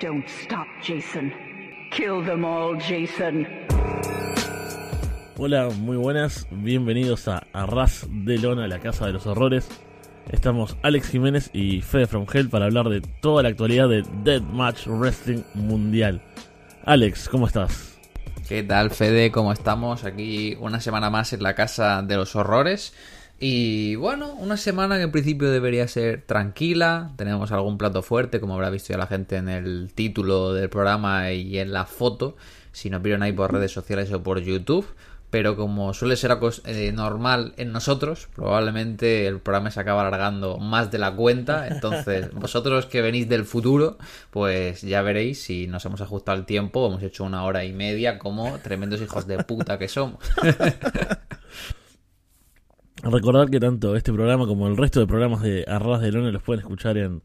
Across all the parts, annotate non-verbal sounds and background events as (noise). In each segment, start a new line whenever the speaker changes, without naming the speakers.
Don't stop, Jason. Kill them all, Jason.
Hola, muy buenas, bienvenidos a Arras de Lona, la Casa de los Horrores. Estamos Alex Jiménez y Fede From Hell para hablar de toda la actualidad de Deathmatch Wrestling Mundial. Alex, ¿cómo estás?
¿Qué tal, Fede? ¿Cómo estamos? Aquí una semana más en la Casa de los Horrores. Y bueno, una semana que en principio debería ser tranquila. Tenemos algún plato fuerte, como habrá visto ya la gente en el título del programa y en la foto, si nos vieron ahí por redes sociales o por YouTube. Pero como suele ser eh, normal en nosotros, probablemente el programa se acaba alargando más de la cuenta. Entonces, (laughs) vosotros que venís del futuro, pues ya veréis si nos hemos ajustado el tiempo. Hemos hecho una hora y media como tremendos hijos de puta que somos. (laughs)
Recordad que tanto este programa como el resto de programas de Arras de Lona los pueden escuchar en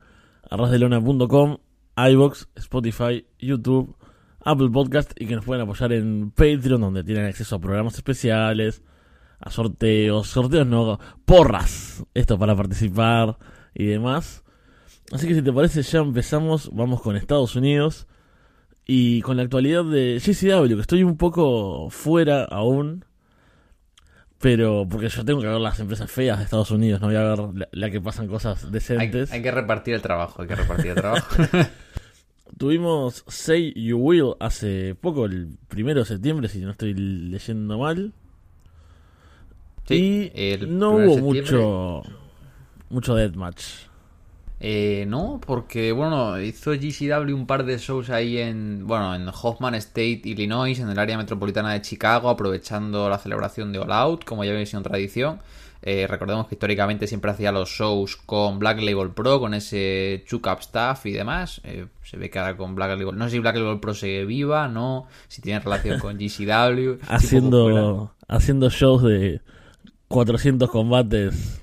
arrasdelona.com, iBox, Spotify, YouTube, Apple Podcast y que nos pueden apoyar en Patreon donde tienen acceso a programas especiales, a sorteos, sorteos no, porras, esto para participar y demás. Así que si te parece ya empezamos, vamos con Estados Unidos y con la actualidad de GCW, que estoy un poco fuera aún pero porque yo tengo que ver las empresas feas de Estados Unidos, no voy a ver la, que pasan cosas decentes.
Hay, que repartir el trabajo, hay que repartir el trabajo. (laughs)
Tuvimos Say You Will hace poco, el primero de septiembre, si no estoy leyendo mal. Sí, y no hubo mucho, mucho deathmatch.
Eh, no, porque bueno, hizo GCW un par de shows ahí en, bueno, en Hoffman State, Illinois, en el área metropolitana de Chicago, aprovechando la celebración de All Out, como ya había sido tradición. Eh, recordemos que históricamente siempre hacía los shows con Black Label Pro, con ese Chuck Staff y demás. Eh, se ve que ahora con Black Label. No sé si Black Label Pro sigue viva, no. Si tiene relación con (laughs) GCW.
haciendo, haciendo shows de 400 combates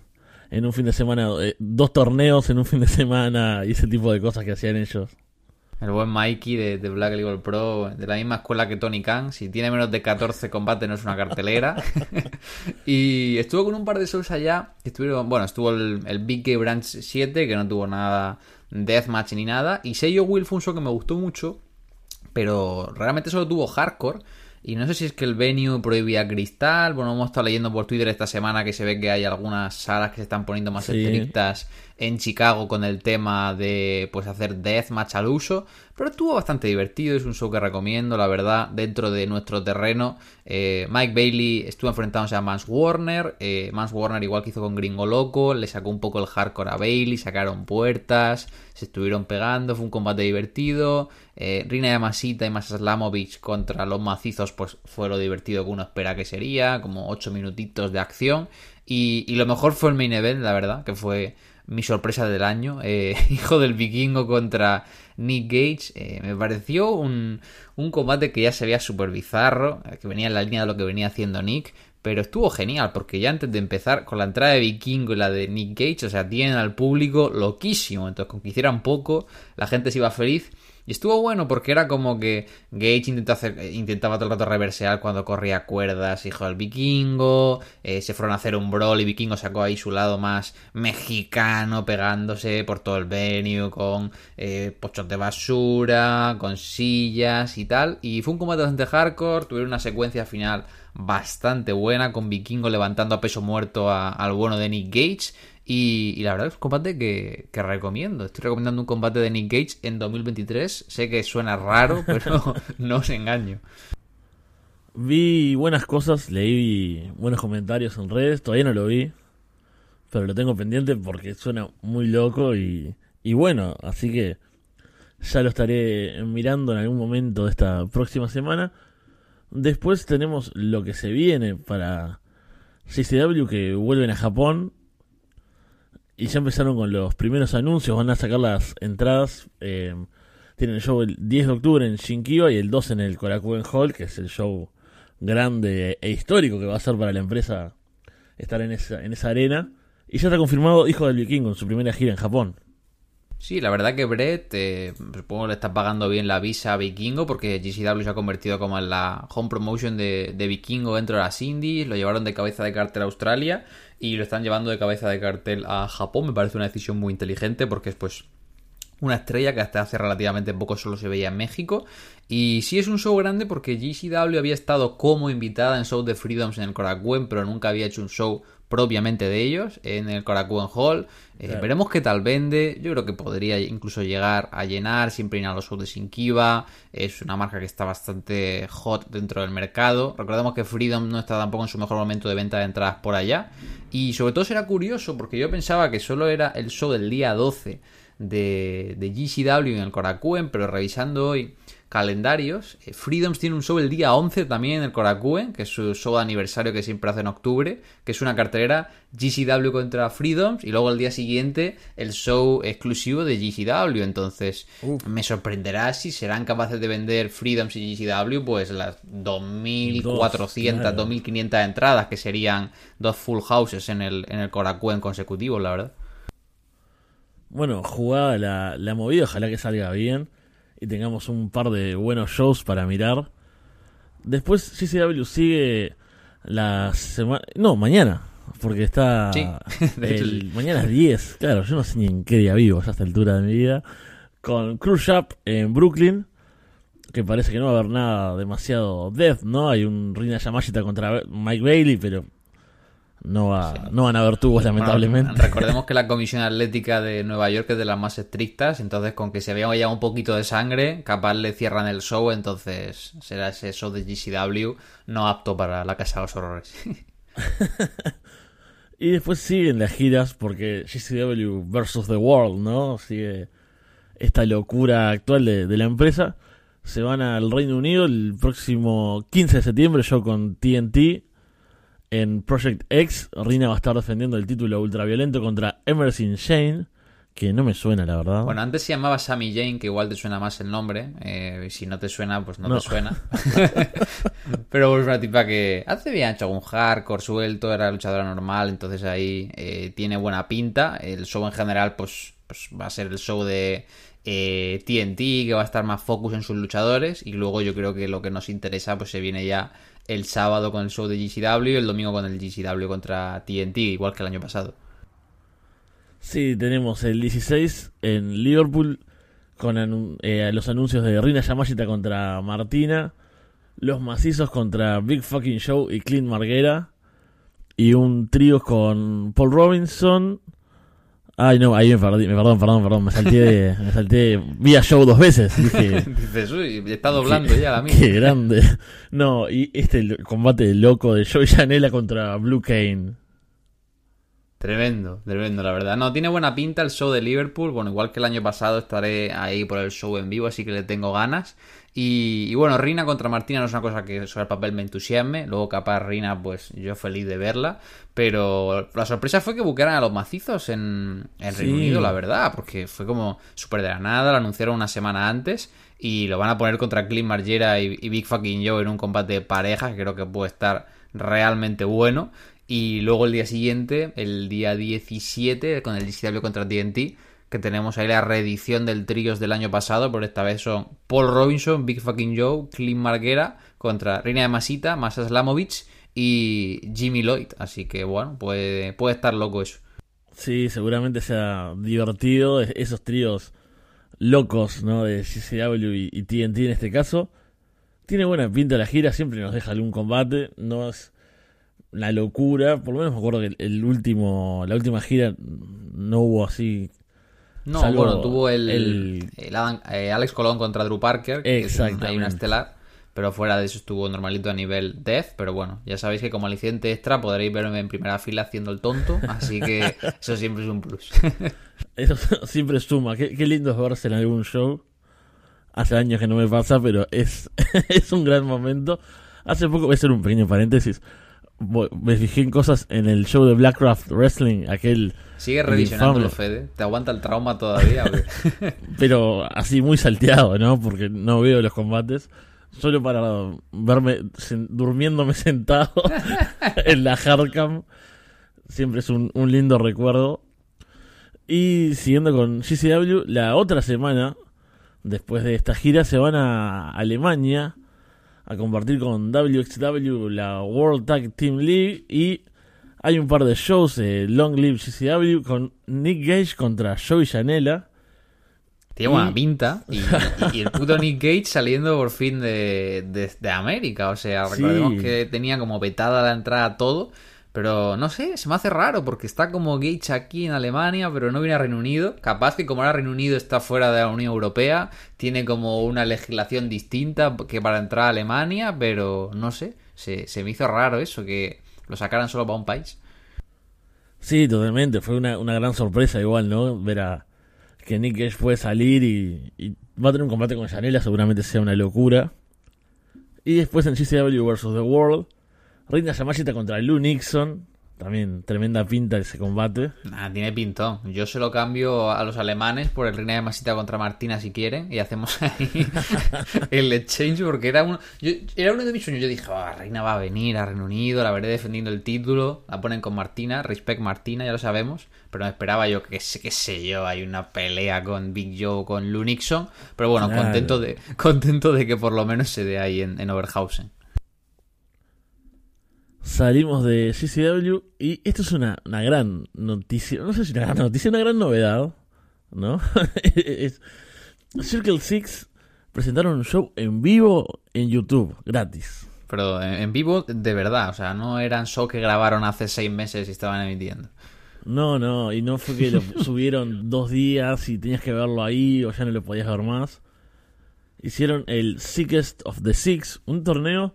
en un fin de semana, eh, dos torneos en un fin de semana y ese tipo de cosas que hacían ellos.
El buen Mikey de, Black Label Pro, de la misma escuela que Tony Khan. Si tiene menos de 14 combates, no es una cartelera. (laughs) y estuvo con un par de shows allá. Estuvieron, bueno, estuvo el, el Big Gay Branch 7, que no tuvo nada deathmatch ni nada. Y Seiyo Will fue un show que me gustó mucho, pero realmente solo tuvo hardcore. Y no sé si es que el venue prohibía cristal. Bueno, hemos estado leyendo por Twitter esta semana que se ve que hay algunas salas que se están poniendo más estrictas en Chicago con el tema de pues hacer deathmatch al uso. Pero estuvo bastante divertido, es un show que recomiendo, la verdad, dentro de nuestro terreno. Eh, Mike Bailey estuvo enfrentándose a Mans Warner. Eh, Mans Warner, igual que hizo con Gringo Loco, le sacó un poco el hardcore a Bailey, sacaron puertas, se estuvieron pegando, fue un combate divertido. Eh, Rina Yamasita y Masa Slamovich contra los macizos, pues fue lo divertido que uno espera que sería, como 8 minutitos de acción. Y, y lo mejor fue el main event, la verdad, que fue mi sorpresa del año. Eh, (laughs) hijo del vikingo contra Nick Gage. Eh, me pareció un, un, combate que ya se veía súper bizarro, eh, que venía en la línea de lo que venía haciendo Nick. Pero estuvo genial, porque ya antes de empezar con la entrada de Vikingo y la de Nick Gage, o sea, tienen al público loquísimo. Entonces, con que hicieran poco, la gente se iba feliz. Y estuvo bueno porque era como que Gage hacer, intentaba todo el rato reversear cuando corría cuerdas, hijo del vikingo, eh, se fueron a hacer un brawl y vikingo sacó ahí su lado más mexicano pegándose por todo el venue con eh, pochos de basura, con sillas y tal. Y fue un combate bastante hardcore, tuvieron una secuencia final bastante buena con vikingo levantando a peso muerto al bueno de Nick Gage y, la verdad es un combate que, recomiendo. Estoy recomendando un combate de Nick Gage en 2023. Sé que suena raro, (laughs) pero no os engaño.
Vi buenas cosas, leí buenos comentarios en redes. Todavía no lo vi, pero lo tengo pendiente porque suena muy loco y, y bueno. Así que ya lo estaré mirando en algún momento de esta próxima semana. Después tenemos lo que se viene para CCW que vuelven a Japón y ya empezaron con los primeros anuncios, van a sacar las entradas. Eh, tienen el show el 10 de octubre en Shinkiba y el 2 en el Korakuen Hall, que es el show grande e histórico que va a ser para la empresa estar en esa, en esa arena. Y ya está confirmado Hijo del Vikingo en su primera gira en Japón.
Sí, la verdad que Brett, eh, supongo le está pagando bien la visa a Vikingo porque GCW se ha convertido como en la home promotion de, de Vikingo dentro de las indies, lo llevaron de cabeza de cartel a Australia y lo están llevando de cabeza de cartel a Japón. Me parece una decisión muy inteligente porque es pues una estrella que hasta hace relativamente poco solo se veía en México. Y sí es un show grande porque GCW había estado como invitada en Show de Freedoms en el Korakuen, pero nunca había hecho un show propiamente de ellos en el Korakuen Hall. Eh, veremos qué tal vende. Yo creo que podría incluso llegar a llenar, siempre ir a los shows de Sinkiba. Es una marca que está bastante hot dentro del mercado. Recordemos que Freedom no está tampoco en su mejor momento de venta de entradas por allá. Y sobre todo será curioso porque yo pensaba que solo era el show del día 12 de, de GCW en el Korakuen, pero revisando hoy calendarios, eh, Freedoms tiene un show el día 11 también en el Korakuen, que es su show de aniversario que siempre hace en octubre, que es una cartelera GCW contra Freedoms, y luego el día siguiente el show exclusivo de GCW. Entonces, me sorprenderá si serán capaces de vender Freedoms y GCW, pues las 2.400, 2.500 entradas, que serían dos full houses en el, en el Korakuen consecutivos, la verdad.
Bueno, jugada la, la movida, ojalá que salga bien y tengamos un par de buenos shows para mirar. Después CCW sigue la semana... No, mañana, porque está... (laughs) el... Mañana es 10, claro, yo no sé ni en qué día vivo ya a esta altura de mi vida. Con Cruise Up en Brooklyn, que parece que no va a haber nada demasiado death, ¿no? Hay un Rina Yamashita contra Mike Bailey, pero no, va, no van a haber tubos, lamentablemente.
recordemos que la (laughs) Comisión Atlética de Nueva York es de las más estrictas, entonces con que se vea ya un poquito de sangre, capaz le cierran el show, entonces será ese show de GCW no apto para la Casa de los Horrores. (laughs)
y después siguen las giras porque GCW versus The World, ¿no? Sigue esta locura actual de, de la empresa. Se van al Reino Unido el próximo 15 de septiembre, yo con TNT en Project X, Rina va a estar defendiendo el título ultraviolento contra Emerson Shane, que no me suena, la verdad.
Bueno, antes se llamaba Sammy Jane, que igual te suena más el nombre. Eh, si no te suena, pues no, te suena. (laughs) (laughs) Pero es una tipa que hace bien hecho algún hardcore suelto, era luchadora normal, entonces ahí eh, tiene buena pinta. El show en general, pues, pues va a ser el show de eh, TNT, que va a estar más focus en sus luchadores. Y luego yo creo que lo que nos interesa, pues se viene ya el sábado con el show de GCW y el domingo con el GCW contra TNT, igual que el año pasado.
Sí, tenemos el 16 en Liverpool con eh, los anuncios de Rina Yamashita contra Martina, los macizos contra Big Fucking Show y Clint Marguera, y un trío con Paul Robinson, Ay, no, ahí me perdí, perdón, perdón, perdón, me salté, me salté vía show dos veces. Dije, (laughs)
Dices, uy, está doblando ya la mía.
Qué grande. No, y este combate loco de Joey Janela contra Blue Kane.
Tremendo, tremendo, la verdad. No, tiene buena pinta el show de Liverpool. Bueno, igual que el año pasado estaré ahí por el show en vivo, así que le tengo ganas. Y, bueno, Rina contra Martina no es una cosa que sobre el papel me entusiasme. Luego, capaz, Rina, pues yo feliz de verla. Pero la sorpresa fue que buquearan a los macizos en, en Reino Unido, la verdad. Porque fue como súper de la nada. Lo anunciaron una semana antes. Y lo van a poner contra Clint Margera y, y Big Fucking Joe en un combate de pareja. Que creo que puede estar realmente bueno. Y luego el día siguiente, el día 17, con el GCW contra TNT que tenemos ahí la reedición del Tríos del año pasado, pero esta vez son Paul Robinson, Big Fucking Joe, Clint Marguera contra Reina de Masita, Masa Slamovich y Jimmy Lloyd. Así que bueno, puede, puede estar loco eso.
Sí, seguramente sea divertido esos tríos locos, ¿no? De CCW y, TNT en este caso. Tiene buena pinta la gira, siempre nos deja algún combate, no es la locura, por lo menos me acuerdo que el último, la última gira no hubo así
no, bueno, tuvo el, el... Eh, Alex Colón contra Drew Parker, que es hay una estelar. Pero fuera de eso estuvo normalito a nivel Death. Pero bueno, ya sabéis que como aliciente extra podréis verme en primera fila haciendo el tonto. Así que (laughs) eso siempre es un plus. (laughs)
eso siempre suma. Qué, lindo es verse en algún show. Hace años que no me pasa, pero es, (laughs) es un gran momento. Hace poco, voy a hacer un pequeño paréntesis me fijé en cosas en el show de Blackcraft Wrestling, aquel...
Sigue revisionándolo, Fede. ¿Te aguanta el trauma todavía? (laughs)
Pero así muy salteado, ¿no? Porque no veo los combates. Solo para verme durmiéndome (laughs) sentado (laughs) en la hardcam. Siempre es un, un lindo recuerdo. Y siguiendo con GCW, la otra semana, después de esta gira, se van a Alemania a compartir con WXW la World Tag Team League y hay un par de shows de Long Live GCW con Nick Gage contra Joey Janela
Tiene buena pinta. (laughs) Y, el puto Nick Gage saliendo por fin de, de- de América. O sea,
Sí.
recordemos que tenía como vetada la entrada a todo. Pero no sé, se me hace raro porque está como Gage aquí en Alemania, pero no viene a Reino Unido. Capaz que como ahora Reino Unido está fuera de la Unión Europea, tiene como una legislación distinta que para entrar a Alemania, pero no sé, se, se me hizo raro eso, que lo sacaran solo para un país.
Sí, totalmente. Fue una, una gran sorpresa igual, ¿no? Ver a que Nick Gage puede salir y, y va a tener un combate con Janela, seguramente sea una locura. Y después en GCW vs. The World, Reina Yamashita contra Lou Nixon. También tremenda pinta ese combate.
Nah, tiene pintón. Yo se lo cambio a los alemanes por el Reina de Masita contra Martina si quieren y hacemos (laughs) ahí (laughs) el exchange porque era uno, yo- era uno de mis sueños. Yo dije, "Ah, Reina va a venir a Reino Unido, la veré defendiendo el título, la ponen con Martina, respect Martina, ya lo sabemos, pero me esperaba yo que sé, qué sé yo, hay una pelea con Big Joe, con Lou Nixon, pero bueno,
Claro.
contento de contento de que por lo menos se dé ahí en, en Oberhausen.
Salimos de GCW y esto es una, una gran noticia. No sé si una gran noticia, una gran novedad. ¿No? (laughs) Es- Circle Six presentaron un show en vivo en YouTube, gratis.
Pero en, en vivo de verdad, o sea, no eran show que grabaron hace seis meses y estaban emitiendo.
No, no, y no fue que lo (laughs) subieron dos días y tenías que verlo ahí o ya no lo podías ver más. Hicieron el Sickest of the Six, un torneo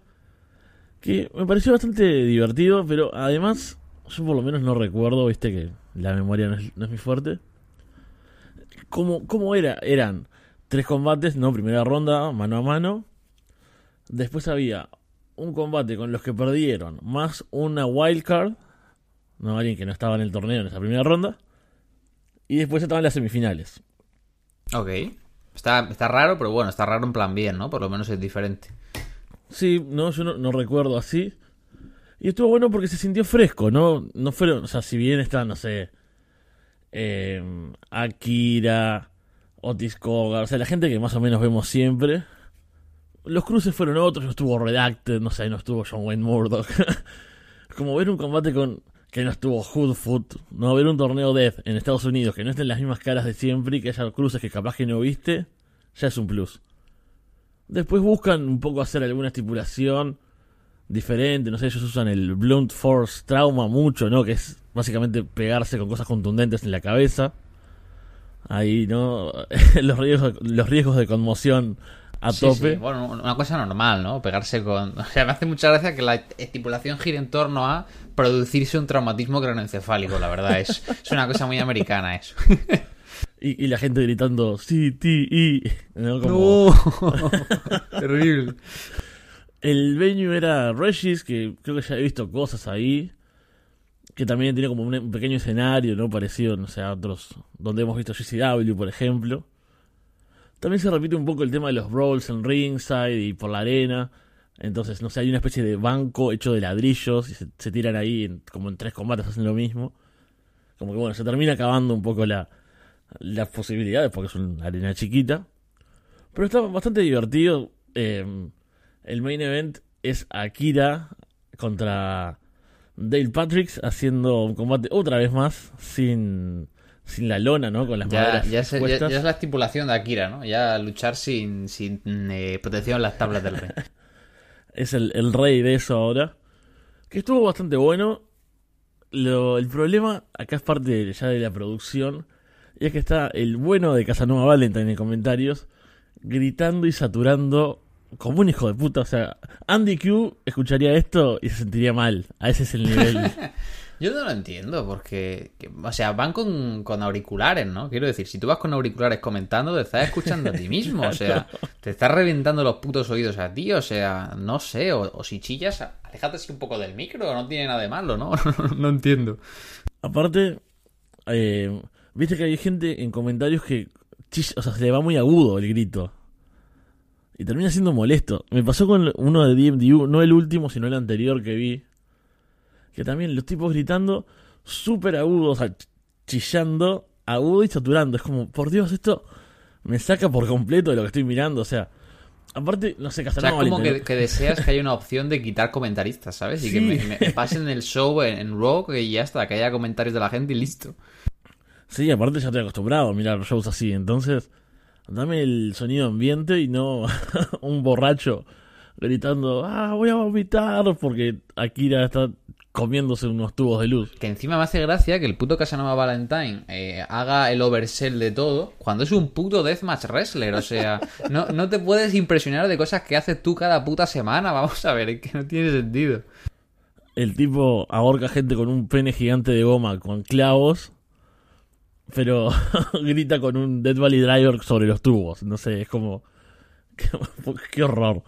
que me pareció bastante divertido, pero además yo por lo menos no recuerdo, viste que la memoria no es, no es muy fuerte. ¿Cómo, ¿Cómo era? Eran tres combates, ¿no? Primera ronda, mano a mano. Después había un combate con los que perdieron, más una wildcard. No, alguien que no estaba en el torneo en esa primera ronda. Y después estaban las semifinales.
Ok. Está, está raro, pero bueno, está raro en plan bien, ¿no? Por lo menos es diferente.
Sí, no, yo no, recuerdo así. Y estuvo bueno porque se sintió fresco, ¿no? No fueron, o sea, si bien está, no sé, eh, Akira, Otis Kogar, o sea, la gente que más o menos vemos siempre. Los cruces fueron otros, no estuvo Redacted, no sé, no estuvo John Wayne Murdoch. (laughs) Como ver un combate con que no estuvo Hoodfoot, no ver un torneo Death en Estados Unidos que no estén las mismas caras de siempre y que haya cruces que capaz que no viste, ya es un plus. Después buscan un poco hacer alguna estipulación diferente, no sé, ellos usan el Blunt Force Trauma mucho, ¿no? Que es básicamente pegarse con cosas contundentes en la cabeza. Ahí, ¿no? (laughs) los, riesgos, los riesgos de conmoción a
Sí,
tope.
sí. Bueno, una cosa normal, ¿no? Pegarse con... (laughs) O sea, me hace mucha gracia que la estipulación gire en torno a producirse un traumatismo craneoencefálico, la verdad. Es, es una cosa muy americana eso. (laughs)
Y, y la gente gritando, sí, ti, y. (laughs) ¿no? Como- (laughs)
Terrible.
El venue era Regis, que creo que ya he visto cosas ahí. Que también tiene como un, un pequeño escenario, ¿no? Parecido, no sé, a otros. Donde hemos visto GCW, por ejemplo. También se repite un poco el tema de los brawls en ringside y por la arena. Entonces, no sé, hay una especie de banco hecho de ladrillos y se, se tiran ahí, en- como en tres combates hacen lo mismo. Como que bueno, se termina acabando un poco la, las posibilidades porque es una arena chiquita. Pero está bastante divertido. Eh, el main event es Akira contra Dale Patricks haciendo un combate otra vez más sin, sin la lona, ¿no? Con las
Ya,
maderas
ya, es, ya- es la estipulación de Akira, ¿no? Ya luchar sin, sin eh, protección en las tablas del rey. (laughs)
Es el, el rey de eso ahora. Que estuvo bastante bueno. Lo, el problema acá es parte ya de la producción. Y es que está el bueno de Casanova Valentine en comentarios gritando y saturando como un hijo de puta. O sea, Andy Q escucharía esto y se sentiría mal. A ese es el nivel. (laughs)
Yo no lo entiendo, porque, que- o sea, van con, con auriculares, ¿no? Quiero decir, si tú vas con auriculares comentando, te estás escuchando a ti mismo, o sea, (laughs) te estás reventando los putos oídos a ti, o sea, no sé, o, o si chillas, aléjate así un poco del micro, no tiene nada de malo, ¿no? (laughs) no entiendo.
Aparte, eh, viste que hay gente en comentarios que o sea, se le va muy agudo el grito. Y termina siendo molesto. Me pasó con uno de DMDU, no el último, sino el anterior que vi. Que también los tipos gritando súper agudo, o sea, ch- chillando, agudo y saturando. Es como, por Dios, esto me saca por completo de lo que estoy mirando. O sea, aparte, no sé,
O sea, como que, que deseas que haya una (laughs) opción de quitar comentaristas, ¿sabes? Y que
Sí.
me, me- me pasen el show en, en Raw, que ya está, que haya comentarios de la gente y listo.
Sí, aparte ya estoy acostumbrado a mirar shows así. Entonces, Dame el sonido ambiente y no (laughs) un borracho gritando, ah, voy a vomitar porque Akira está comiéndose unos tubos de luz.
Que encima me hace gracia que el puto Casanova Valentine eh, haga el oversell de todo cuando es un puto deathmatch wrestler. O sea, no, no te puedes impresionar de cosas que haces tú cada puta semana. Vamos a ver, es que no tiene sentido.
El tipo ahorca gente con un pene gigante de goma con clavos, pero (laughs) grita con un Dead Valley Driver sobre los tubos. No sé, es como. (laughs) Qué, horror.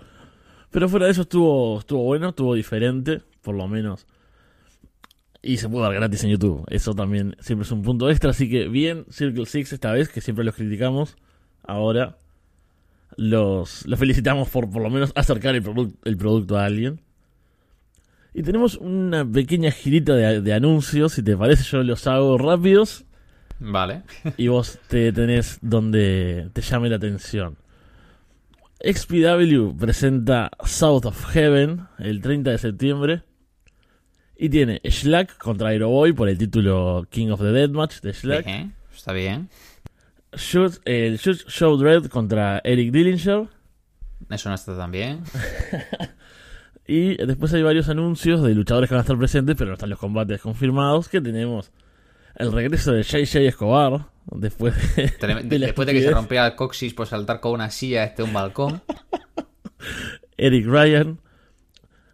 Pero fuera de eso estuvo, estuvo bueno, estuvo diferente, por lo menos. Y se puede dar gratis en YouTube. Eso también siempre es un punto extra. Así que bien, Circle Six esta vez, que siempre los criticamos. Ahora los, felicitamos por por lo menos acercar el, produc- el producto a alguien. Y tenemos una pequeña girita de anuncios. Si te parece, yo los hago rápidos.
Vale.
y vos te tenés donde te llame la atención. XPW presenta South of Heaven el 30 de septiembre. Y tiene Schlack contra Aeroboy por el título King of the Deathmatch de Schlack.
Bien, está bien.
Shoot- el Shoot Show Dread contra Eric Dillinger.
Eso no está tan bien. (laughs)
Y después hay varios anuncios de luchadores que van a estar presentes, pero no están los combates confirmados. Que tenemos el regreso de JJ Escobar. Después de, (laughs)
Después de que se rompía el coxis por saltar con una silla este un balcón. (laughs)
Eric Ryan.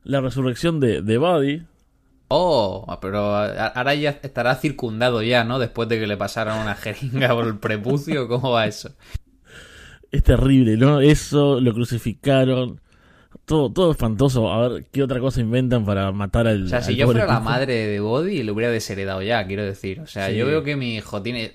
La resurrección de, de Buddy.
Oh, pero ahora ya estará circundado ya, ¿no? Después de que le pasaron una jeringa por el prepucio, ¿cómo va eso?
Es terrible, ¿no? Eso, lo crucificaron. Todo, todo espantoso. A ver qué otra cosa inventan para matar al.
O sea, si yo fuera la madre de Body, lo hubiera desheredado ya, quiero decir. O sea,
Sí.
yo veo que mi hijo tiene,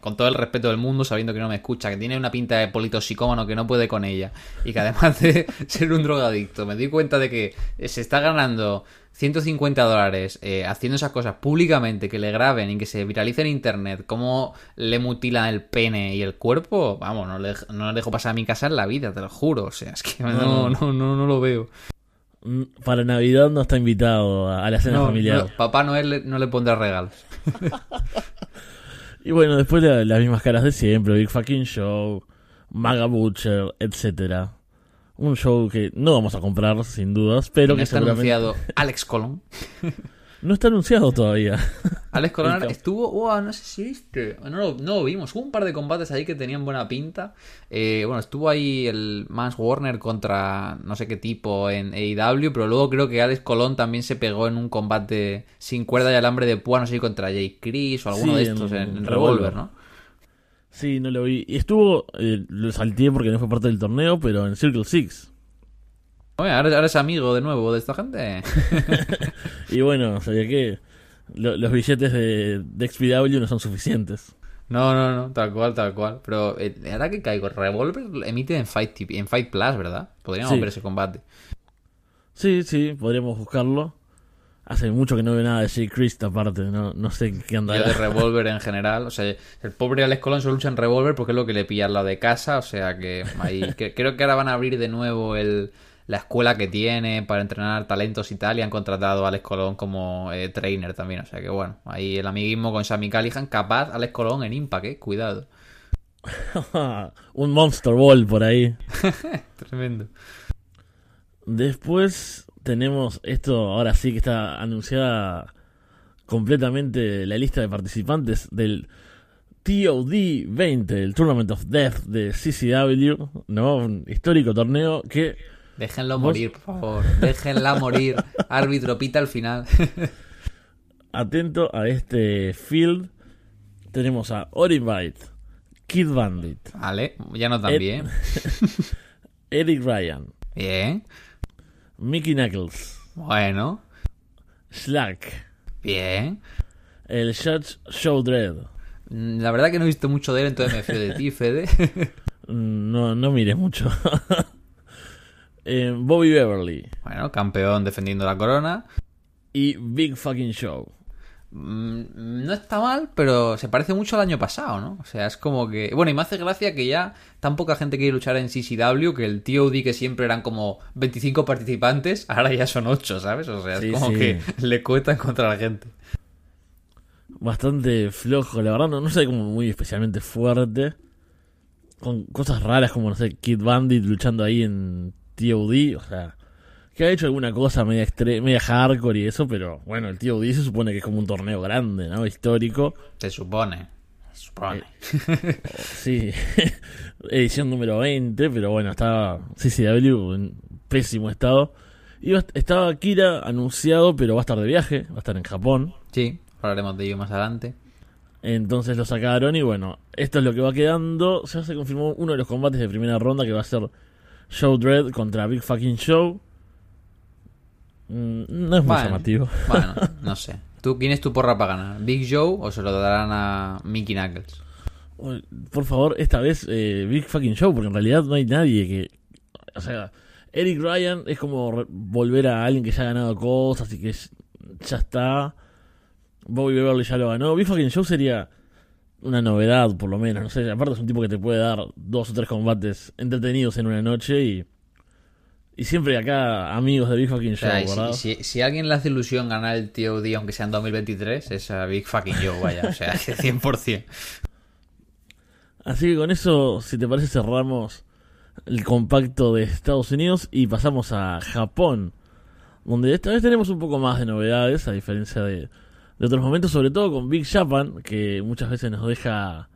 con todo el respeto del mundo, sabiendo que no me escucha, que tiene una pinta de politoxicómano que no puede con ella, y que además (laughs) de ser un drogadicto, me di cuenta de que se está ganando 150 dólares eh, haciendo esas cosas públicamente, que le graben y que se viralice en internet, cómo le mutilan el pene y el cuerpo, vamos, no le, no le dejo pasar a mi casa en la vida, te lo juro. O sea, es que no, no, no, no lo veo.
Mm, Para Navidad no está invitado a, la cena
No,
familiar.
no, Papá Noel no le pondrá regalos. (laughs)
Y bueno, después la- las mismas caras de siempre: Big Fucking Show, Maga Butcher, etcétera. Un show que no vamos a comprar, sin dudas, pero
no
que
está
seguramente.
anunciado Alex Colón. (laughs)
No está anunciado todavía. (laughs)
Alex Colón estuvo, wow, no sé si viste, no lo, no lo vimos, hubo un par de combates ahí que tenían buena pinta. Eh, bueno, estuvo ahí el Mans Warner contra no sé qué tipo en AEW, pero luego creo que Alex Colón también se pegó en un combate sin cuerda y alambre de púa, no sé si contra Jay Chris o alguno
Sí,
de estos
en-
en, en
en
Revolver,
Revolver.
¿no?
Sí, no lo vi. Y estuvo, eh, lo salteé porque no fue parte del torneo, pero en Circle Six.
Oye, ahora, ahora es amigo de nuevo de esta gente. (laughs) (laughs)
Y bueno, sabía que lo- los billetes de, de XPW no son suficientes.
No, no, no, tal cual, tal cual. Pero eh, ahora que caigo, Revolver emite en Fight, en Fight Plus, ¿verdad? Podríamos
Sí.
ver ese combate.
Sí, sí, podríamos buscarlo. Hace mucho que no veo nada de Jay Christ aparte, no, no sé qué
Yo
andará.
de Revolver en general. O sea, el pobre Alex Colón solo lucha en Revolver porque es lo que le pilla al lado de casa. O sea que ahí. que- creo que ahora van a abrir de nuevo el, la escuela que tiene para entrenar talentos y tal. Y han contratado a Alex Colón como eh, trainer también. O sea que bueno, ahí el amiguismo con Sammy Callihan. Capaz Alex Colón en Impact, eh. Cuidado. (laughs)
Un Monster Ball por ahí. (laughs)
Tremendo.
Después tenemos esto, ahora sí que está anunciada completamente la lista de participantes del TOD 20, el Tournament of Death de CCW, ¿no? Un histórico torneo que
Déjenlo morir, por favor. Déjenla morir. (laughs) Árbitro pita al final. (laughs)
atento a este field tenemos a Orivite, Kid Bandit,
Vale, ya no tan bien. (laughs)
Eric Ryan,
Bien.
Mickey Knuckles,
Bueno.
Slack,
Bien.
el Judge Show Dread.
Mm, La verdad que no he visto mucho de él, entonces me fío de ti, Fede. (laughs)
Mm, No, no mires mucho. (laughs) Eh, Bobby Beverly
Bueno, campeón defendiendo la corona.
y Big Fucking Show.
Mm, No está mal, pero se parece mucho al año pasado, ¿no? O sea, es como que... Bueno, y me hace gracia que ya tan poca gente quiere luchar en CCW, que el TOD que siempre eran como 25 participantes, ahora ya son 8, ¿sabes? O sea,
Sí,
es como
sí.
que le cuesta contra la gente.
Bastante flojo, la verdad, no, no sé como muy especialmente fuerte. con cosas raras como, no sé, Kid Bandit luchando ahí en TOD, o sea, que ha hecho alguna cosa media, extre media hardcore y eso, pero bueno, el TOD se supone que es como un torneo grande, ¿no? Histórico.
Se supone. Se supone.
Eh, sí, (laughs) edición número 20, pero bueno, estaba CCW en pésimo estado. Y estaba Kira anunciado, pero va a estar de viaje, va a estar en Japón.
Sí, hablaremos de ello más adelante.
Entonces lo sacaron y bueno, esto es lo que va quedando. Ya se confirmó uno de los combates de primera ronda que va a ser Show Dread contra Big Fucking Show. Mm, no es muy llamativo.
Bueno, (laughs) no sé. ¿Tú, ¿Quién es tu porra para ganar? ¿Big Show o se lo darán a Mickey Knuckles?
Por favor, esta vez eh, Big Fucking Show, porque en realidad no hay nadie que. O sea, Eric Ryan es como volver a alguien que ya ha ganado cosas y que ya está. Bobby Beverly ya lo ganó. Big Fucking Show sería una novedad, por lo menos. No sé, aparte es un tipo que te puede dar dos o tres combates entretenidos en una noche y. Y siempre acá amigos de Big Fucking Show, ¿verdad?
Si, si, alguien le hace ilusión ganar el TOD aunque sea en 2023, es a Big Fucking Show, vaya, o sea, 100%.
Así que con eso, si te parece, cerramos el compacto de Estados Unidos y pasamos a Japón, donde esta vez tenemos un poco más de novedades, a diferencia de, de otros momentos, sobre todo con Big Japan, que muchas veces nos deja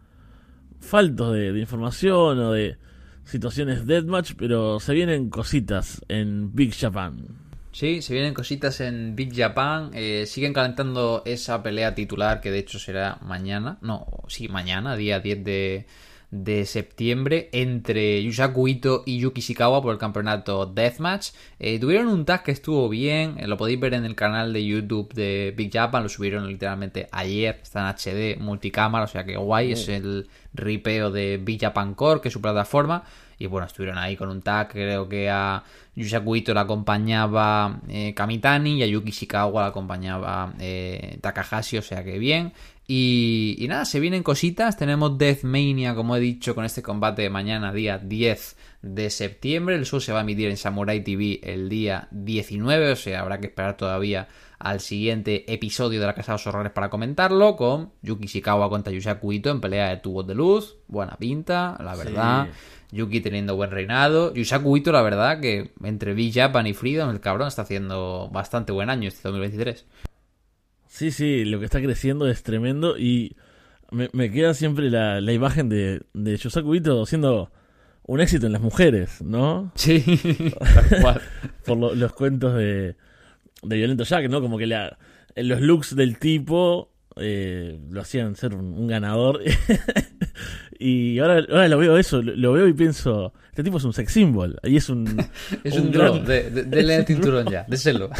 faltos de, información o de situaciones deathmatch, pero se vienen cositas en Big Japan.
Sí, se vienen cositas en Big Japan. Eh, siguen calentando esa pelea titular que de hecho será mañana. No, sí, mañana, día 10 de, de septiembre entre Yusaku Ito y Yuki Shikawa por el campeonato Deathmatch. Eh, tuvieron un tag que estuvo bien, eh, lo podéis ver en el canal de YouTube de Big Japan, lo subieron literalmente ayer, está en HD, multicámara, o sea que guay, es el ripeo de Big Japan Core, que es su plataforma. Y bueno, estuvieron ahí con un tag, creo que a Yusaku Ito la acompañaba eh, Kamitani y a Yuki Shikawa la acompañaba Takahashi, o sea que bien. Y, nada, se vienen cositas. Tenemos Deathmania, como he dicho, con este combate de mañana, día 10 de septiembre. El show se va a emitir en Samurai TV el día 19, o sea, habrá que esperar todavía al siguiente episodio de la Casa de los Horrores para comentarlo, con Yuki Shikawa contra Yusaku Ito en pelea de tubos de luz. Buena pinta, la verdad. Yuki teniendo buen reinado. Yusaku Ito, la verdad, que entre Big Japan y Freedom, el cabrón está haciendo bastante buen año este 2023.
Sí, sí, lo que está creciendo es tremendo y me, queda siempre la, imagen de, de Yosaku Ito siendo un éxito en las mujeres, ¿no?
Sí, (laughs) (laughs)
Por los cuentos de, de Violento Jack, ¿no? Como que la, los looks del tipo eh, lo hacían ser un, ganador. (laughs) y ahora, ahora lo veo eso, lo, veo y pienso, este tipo es un sex symbol. Y es un... (laughs)
es un, un de, de, el cinturón ya, déselo.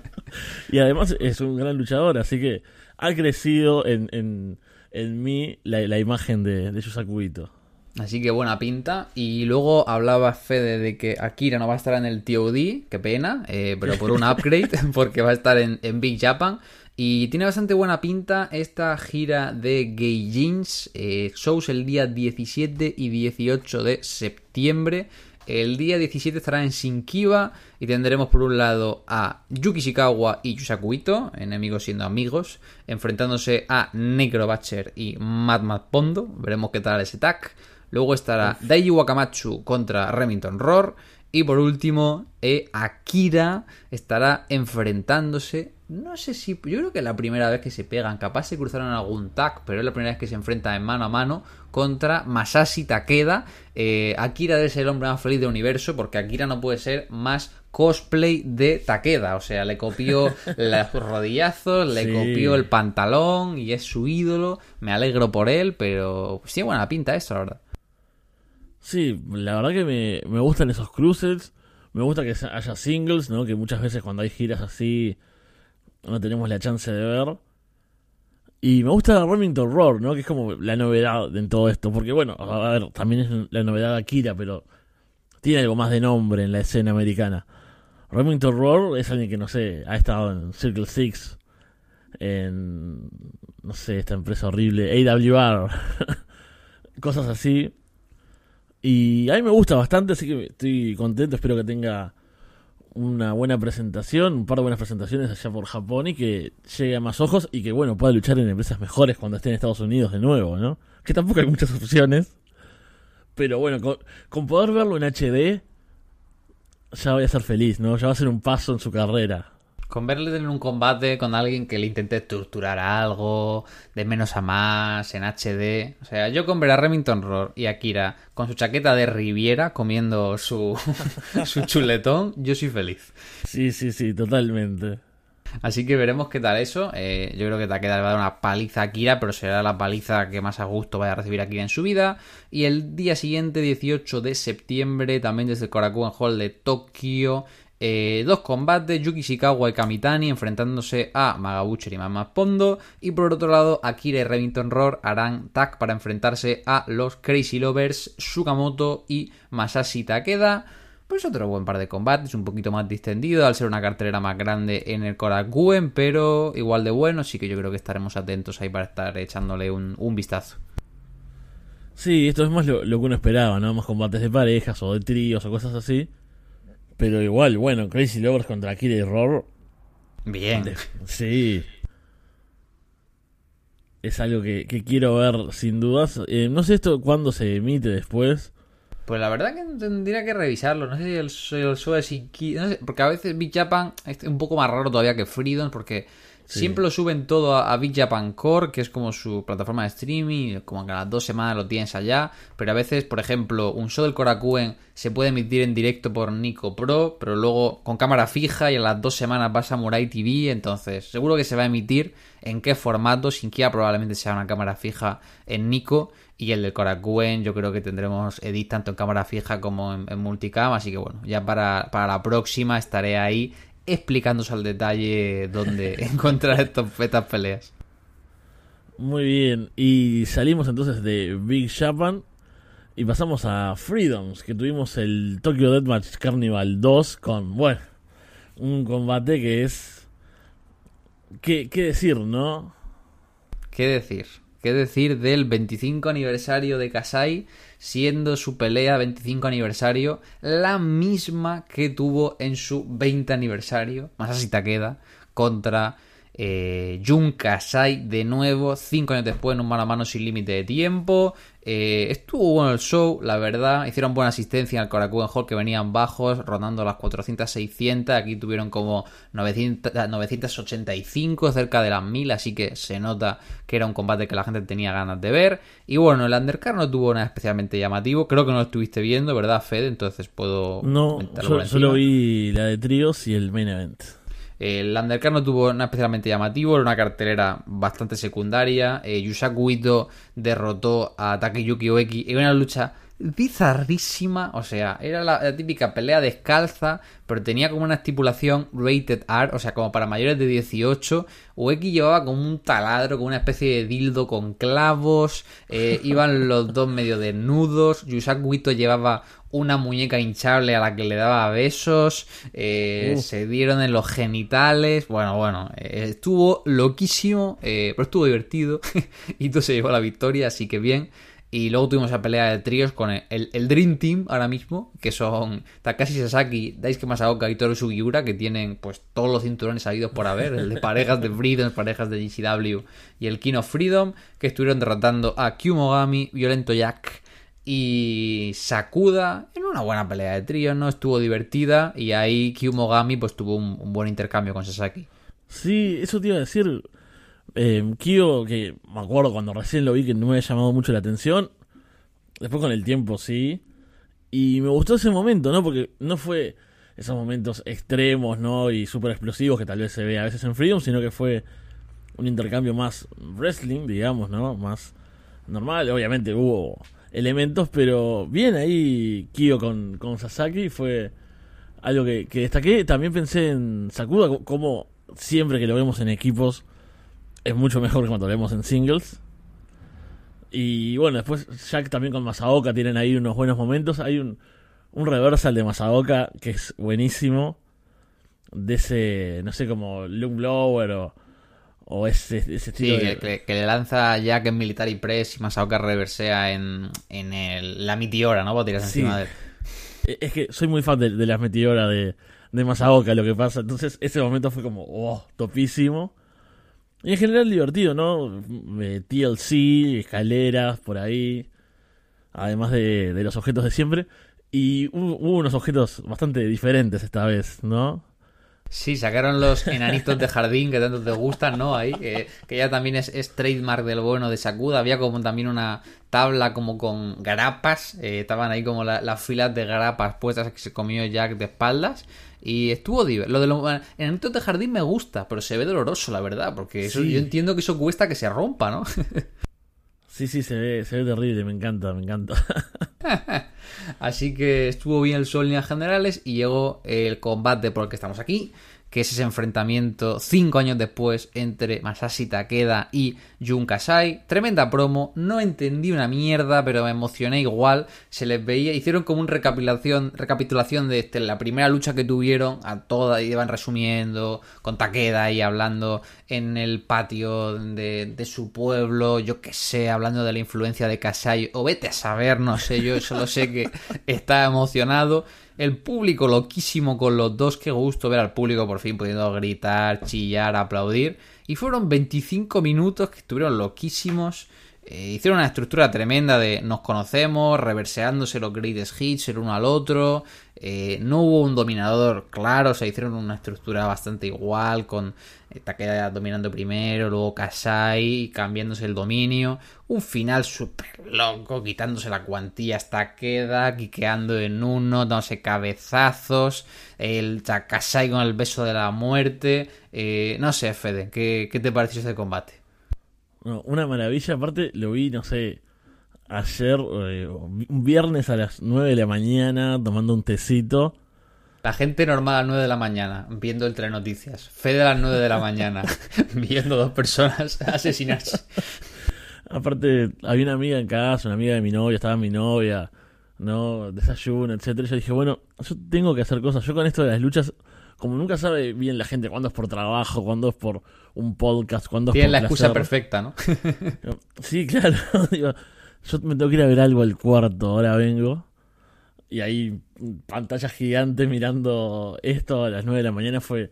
(laughs)
y además es un gran luchador, así que ha crecido en, en, en mí la, imagen de, de Yusakuito.
Así que buena pinta. Y luego hablaba Fede de que Akira no va a estar en el TOD, qué pena, eh, pero por un (laughs) upgrade, (laughs) porque va a estar en, en Big Japan. Y tiene bastante buena pinta esta gira de Gay Jeans. Eh, shows el día 17 y 18 de septiembre. El día 17 estará en Shinkiba y tendremos por un lado a Yuki Shikawa y Yusaku Ito, enemigos siendo amigos, enfrentándose a Necro Butcher y Mad Mad Pondo. Veremos qué tal ese tag. Luego estará Daiji Wakamatsu contra Remington Roar. Y por último, eh, Akira estará enfrentándose no sé si. Yo creo que es la primera vez que se pegan. Capaz se cruzaron algún tag, pero es la primera vez que se enfrentan en mano a mano contra Masashi Takeda. Eh, Akira debe ser el hombre más feliz del universo porque Akira no puede ser más cosplay de Takeda. O sea, le copió (laughs) los rodillazos, le copió el pantalón y es su ídolo. Me alegro por él, pero sí, buena pinta esto, la verdad.
Sí, la verdad que me, me gustan esos cruces. Me gusta que haya singles, ¿no? Que muchas veces cuando hay giras así no tenemos la chance de ver. Y me gusta Remington Roar, ¿no? Que es como la novedad en todo esto. Porque, bueno, a ver, también es la novedad de Akira, pero tiene algo más de nombre en la escena americana. Remington Roar es alguien que, no sé, ha estado en Circle Six, en, no sé, esta empresa horrible, AWR, (laughs) cosas así. Y a mí me gusta bastante, así que estoy contento, espero que tenga una buena presentación, un par de buenas presentaciones allá por Japón y que llegue a más ojos y que, bueno, pueda luchar en empresas mejores cuando esté en Estados Unidos de nuevo, ¿no? Que tampoco hay muchas opciones, Pero bueno, con, con poder verlo en HD, ya voy a ser feliz, ¿no? Ya va a ser un paso en su carrera.
Con verle en un combate con alguien que le intente estructurar algo, de menos a más, en HD. O sea, yo con ver a Remington Roar y Akira con su chaqueta de Riviera comiendo su, (laughs) su chuletón, yo soy feliz.
Sí, sí, sí, totalmente.
Así que veremos qué tal eso. Eh, yo creo que Takeda le va a dar una paliza a Akira, pero será la paliza que más a gusto vaya a recibir Akira en su vida. Y el día siguiente, 18 de septiembre, también desde el Korakuen Hall de Tokio, eh, dos combates, Yuki Shikawa y Kamitani enfrentándose a Magabucher y Mama Pondo. Y por otro lado, Akira y Remington Roar harán tag para enfrentarse a los Crazy Lovers, Sukamoto y Masashi Takeda. Pues otro buen par de combates, un poquito más distendido al ser una cartelera más grande en el Korakuen, pero igual de bueno, así que yo creo que estaremos atentos ahí para estar echándole un, vistazo.
Sí, esto es más lo, lo, que uno esperaba, ¿no? Más combates de parejas o de tríos o cosas así. Pero igual, bueno, Crazy Lovers contra Akira y Roar.
Bien.
Sí. Es algo que, que quiero ver sin dudas. Eh, no sé esto cuándo se emite después.
Pues la verdad que tendría que revisarlo. No sé si el, el show es no sé, porque a veces Big Japan es un poco más raro todavía que Freedom, porque sí. siempre lo suben todo a, a, Big Japan Core, que es como su plataforma de streaming, como que a las dos semanas lo tienes allá. Pero a veces, por ejemplo, un show del Korakuen se puede emitir en directo por Nico Pro, pero luego con cámara fija y a las dos semanas va a Samurai TV. Entonces, seguro que se va a emitir en qué formato, sin que probablemente sea una cámara fija en Nico. Y el de Korakuen yo creo que tendremos edit tanto en cámara fija como en, en multicam. Así que bueno, ya para, para, la próxima estaré ahí explicándose al detalle dónde (laughs) encontrar estos, estas peleas.
Muy bien, y salimos entonces de Big Japan y pasamos a Freedoms, que tuvimos el Tokyo Deathmatch Carnival 2 con, bueno, un combate que es... ¿Qué, qué decir, no?
¿Qué decir? ¿Qué decir del 25 aniversario de Kasai? Siendo su pelea 25 aniversario la misma que tuvo en su 20 aniversario, Masashi Takeda, contra eh, Jun Kasai de nuevo, 5 años después en un mano a mano sin límite de tiempo. Eh, estuvo bueno el show, la verdad. Hicieron buena asistencia al Korakuen Hall que venían bajos, rondando las 400-600. Aquí tuvieron como 900, 985, cerca de las 1000. Así que se nota que era un combate que la gente tenía ganas de ver. Y bueno, el undercard no tuvo nada especialmente llamativo. Creo que no lo estuviste viendo, ¿verdad, Fede? Entonces puedo.
No, solo, solo vi la de tríos y el main event.
El undercard no tuvo nada especialmente llamativo, era una cartelera bastante secundaria. Eh, Yusaku Ito derrotó a Takeyuki Oeki en una lucha bizarrísima, o sea, era la, la, típica pelea descalza, pero tenía como una estipulación rated R, o sea, como para mayores de 18. Ueki llevaba como un taladro, como una especie de dildo con clavos, eh, (laughs) iban los dos medio desnudos, Yusaku Ito llevaba una muñeca hinchable a la que le daba besos, eh, uh. se dieron en los genitales, bueno, bueno, eh, estuvo loquísimo, eh, pero estuvo divertido, (laughs) y todo se llevó la victoria, así que bien. Y luego tuvimos la pelea de tríos con el, el, el, Dream Team ahora mismo, que son Takashi Sasaki, Daisuke Masaoka y Toru Sugiura, que tienen pues todos los cinturones habidos por haber, el de parejas de Freedom, parejas de GCW y el King of Freedom, que estuvieron derrotando a Kyumogami, Violento Jack y Sakuda en una buena pelea de tríos, ¿no? Estuvo divertida y ahí Kyumogami pues tuvo un, un buen intercambio con Sasaki.
Sí, eso te iba a decir. Eh, Kyo, que me acuerdo cuando recién lo vi que no me había llamado mucho la atención. Después con el tiempo sí. Y me gustó ese momento, ¿no? Porque no fue esos momentos extremos, ¿no? Y súper explosivos que tal vez se ve a veces en Freedom, sino que fue un intercambio más wrestling, digamos, ¿no? Más normal. Obviamente hubo elementos, pero bien ahí Kyo con, con Sasaki fue algo que, que destaqué. También pensé en Sakuda, como siempre que lo vemos en equipos es mucho mejor que cuando lo vemos en singles. Y bueno, después Jack también con Masaoka tienen ahí unos buenos momentos. Hay un, un reversal de Masaoka que es buenísimo. De ese, no sé, como Loom Blower o, o ese, ese estilo.
Sí,
de...
que, que, le lanza Jack en Military Press y Masaoka reversea en, en el, la Meteora, ¿no? Para tirarse
Sí.
encima de él.
Es que soy muy fan de, de las meteoras de, de Masaoka, lo que pasa. Entonces, ese momento fue como, oh, topísimo. Y en general divertido, ¿no? Eh, TLC, escaleras, por ahí. además de, de los objetos de siempre. Y hubo, hubo unos objetos bastante diferentes esta vez, ¿no?
Sí, sacaron los enanitos de jardín que tanto te gustan, ¿no? Ahí, que, que ya también es, es trademark del bueno de Sakuda. Había como también una tabla como con garapas. eh, estaban ahí como la- las filas de garapas puestas que se comió Jack de espaldas. Y estuvo divertido. Lo de los enanitos de jardín me gusta, pero se ve doloroso, la verdad. Porque eso,
Sí.
yo entiendo que eso cuesta que se rompa, ¿no?
Sí, sí, se ve, se ve terrible, me encanta, me encanta. (laughs)
Así que estuvo bien el sol en líneas generales y llegó el combate por el que estamos aquí, que es ese enfrentamiento cinco años después entre Masashi Takeda y Jun Kasai. Tremenda promo, no entendí una mierda, pero me emocioné igual. Se les veía, hicieron como un recapitulación, recapitulación de este, la primera lucha que tuvieron a toda, y iban resumiendo con Takeda y hablando en el patio de, de su pueblo, yo que sé, hablando de la influencia de Kasai, o vete a saber, no sé, yo solo sé que (laughs) está emocionado. El público loquísimo con los dos, qué gusto ver al público por fin pudiendo gritar, chillar, aplaudir. Y fueron 25 minutos que estuvieron loquísimos. Eh, hicieron una estructura tremenda de nos conocemos, reverseándose los greatest hits el uno al otro. Eh, no hubo un dominador claro, o hicieron una estructura bastante igual, con Takeda dominando primero, luego Kasai cambiándose el dominio. Un final súper loco, quitándose la cuantía hasta Takeda, quiqueando en uno, dándose cabezazos. El Kasai con el beso de la muerte. Eh, no sé, Fede, ¿qué, qué te pareció este combate?
No, una maravilla, aparte lo vi, no sé, ayer, eh, un viernes a las 9 de la mañana, tomando un tecito.
La gente normal a las 9 de la mañana viendo el Telenoticias. Fede a las 9 de la mañana (laughs) viendo dos personas (laughs) asesinarse.
Aparte, había una amiga en casa, una amiga de mi novia, estaba mi novia, ¿no? Desayuno, etcétera. Yo dije, bueno, yo tengo que hacer cosas. Yo con esto de las luchas, como nunca sabe bien la gente cuándo es por trabajo, cuándo es por un podcast, cuándo es por
la excusa perfecta, ¿no?
Sí, (laughs) claro. (laughs) Digo, yo me tengo que ir a ver algo al cuarto, ahora vengo. Y ahí, pantalla gigante mirando esto a las 9 de la mañana fue